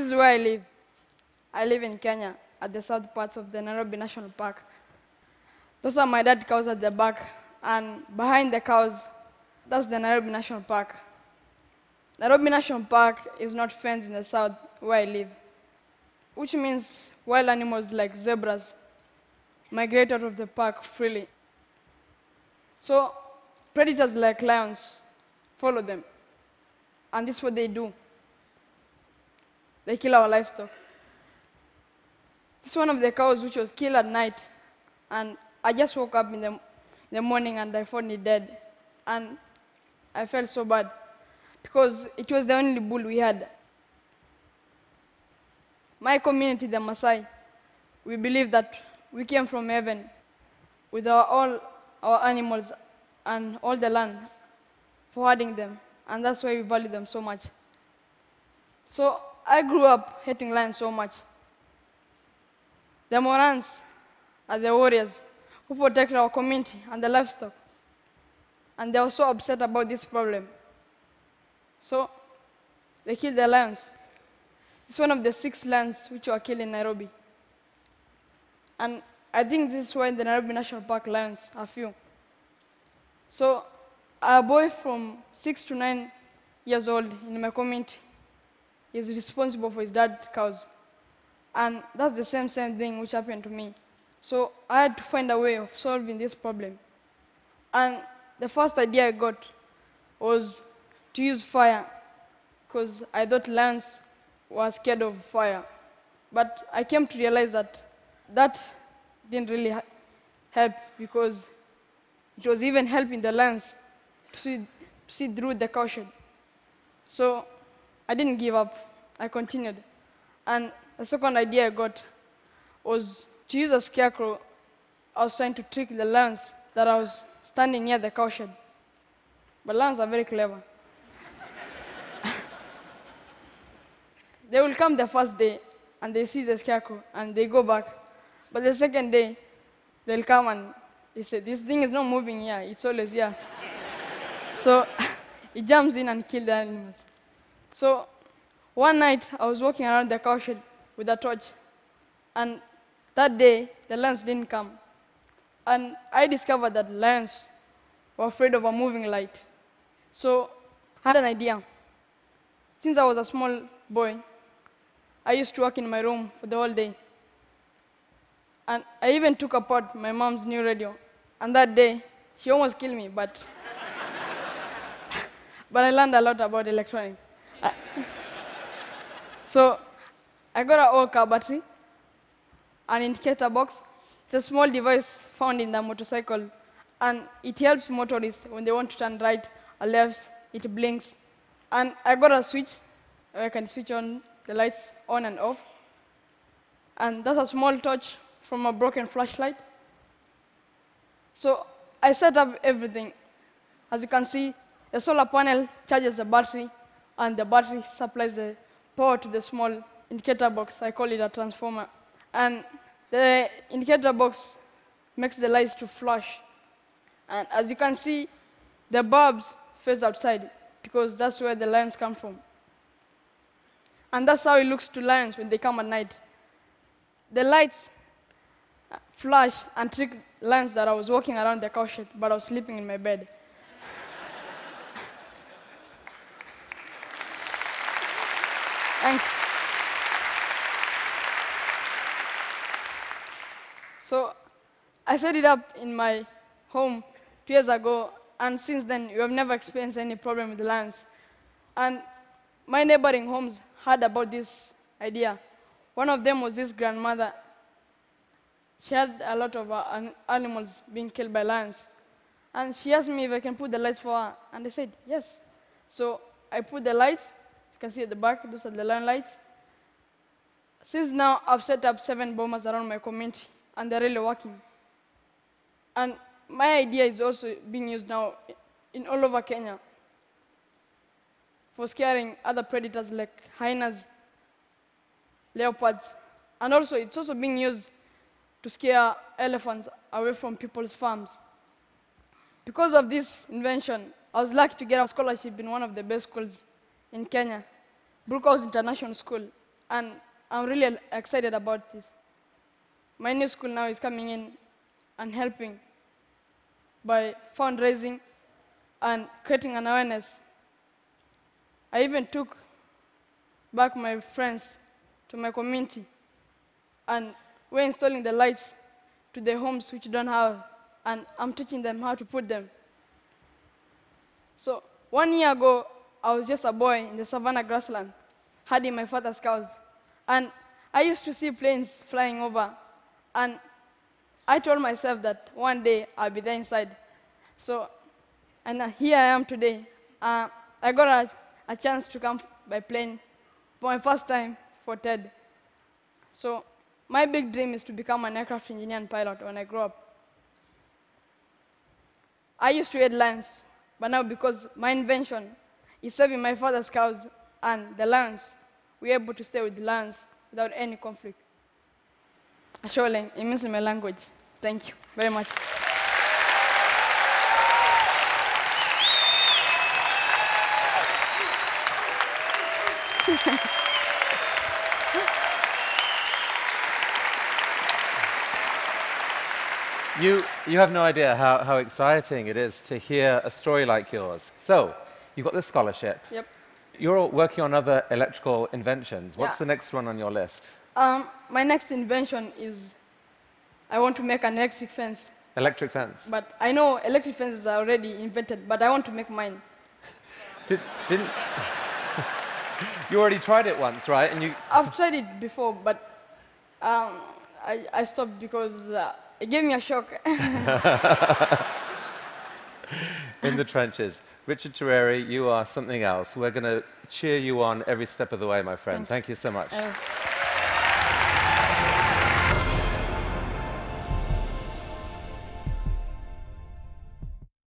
This is where I live. I live in Kenya at the south parts of the Nairobi National Park. Those are my dad cows at the back, and behind the cows, that's the Nairobi National Park. Nairobi National Park is not fenced in the south where I live, which means wild animals like zebras migrate out of the park freely. So predators like lions follow them, and this is what they do. They kill our livestock. This one of the cows which was killed at night, and I just woke up in the, in the morning and I found it dead, and I felt so bad because it was the only bull we had. My community, the Maasai, we believe that we came from heaven with our, all our animals and all the land for herding them, and that's why we value them so much. So I grew up hating lions so much. The Morans are the warriors who protect our community and the livestock, and they were so upset about this problem. So they killed the lions. It's one of the six lions which were killed in Nairobi. And I think this is why the Nairobi National Park lions are few. So a boy from six to nine years old in my community is responsible for his dad cows. And that's the same, same thing which happened to me. So I had to find a way of solving this problem. And the first idea I got was to use fire, because I thought lions were scared of fire. But I came to realize that that didn't really help because it was even helping the lions to see, see through the caution. So I didn't give up. I continued. And the second idea I got was to use a scarecrow. I was trying to trick the lions that I was standing near the caution. But lions are very clever. they will come the first day and they see the scarecrow and they go back. But the second day, they'll come and they say, This thing is not moving here, it's always here. so it jumps in and kills the animals. So one night, I was walking around the cowshed with a torch, and that day, the lions didn't come. And I discovered that lions were afraid of a moving light. So I had an idea. Since I was a small boy, I used to work in my room for the whole day. And I even took apart my mom's new radio. And that day, she almost killed me, but, but I learned a lot about electronics. So I got an old car battery, an indicator box. It's a small device found in the motorcycle, and it helps motorists when they want to turn right or left. It blinks, and I got a switch where I can switch on the lights on and off. And that's a small torch from a broken flashlight. So I set up everything. As you can see, the solar panel charges the battery, and the battery supplies the power to the small indicator box. I call it a transformer. And the indicator box makes the lights to flash. And as you can see, the bulbs face outside because that's where the lions come from. And that's how it looks to lions when they come at night. The lights flash and trick lions that I was walking around the cowshed, but I was sleeping in my bed. Thanks. So I set it up in my home two years ago, and since then, we have never experienced any problem with the lions. And my neighboring homes heard about this idea. One of them was this grandmother. She had a lot of uh, animals being killed by lions. And she asked me if I can put the lights for her, and I said, yes. So I put the lights, can see at the back, those are the lion lights. Since now, I've set up seven bombers around my community, and they're really working. And my idea is also being used now in all over Kenya for scaring other predators like hyenas, leopards, and also it's also being used to scare elephants away from people's farms. Because of this invention, I was lucky to get a scholarship in one of the best schools in Kenya, Brookhouse International School. and I'm really excited about this. My new school now is coming in and helping by fundraising and creating an awareness. I even took back my friends to my community, and we're installing the lights to the homes which don't have, and I'm teaching them how to put them. So one year ago, I was just a boy in the savannah grassland, herding my father's cows, and I used to see planes flying over, and I told myself that one day I'll be there inside. So, and uh, here I am today. Uh, I got a, a chance to come by plane for my first time for TED. So, my big dream is to become an aircraft engineer and pilot when I grow up. I used to hate lions, but now because my invention is saving my father's cows and the lions, we're able to stay with the lions without any conflict. Ashole, it means in my language. Thank you very much. You, you have no idea how, how exciting it is to hear a story like yours. So, you've got this scholarship. Yep. You're working on other electrical inventions. What's Yeah. the next one on your list? Um, my next invention is I want to make an electric fence. Electric fence. But I know electric fences are already invented, but I want to make mine. Did, didn't. you already tried it once, right? And you. I've tried it before, but um, I, I stopped because uh, it gave me a shock. in the trenches. Richard Turere, you are something else. We're going to cheer you on every step of the way, my friend. Thank you so much. Uh,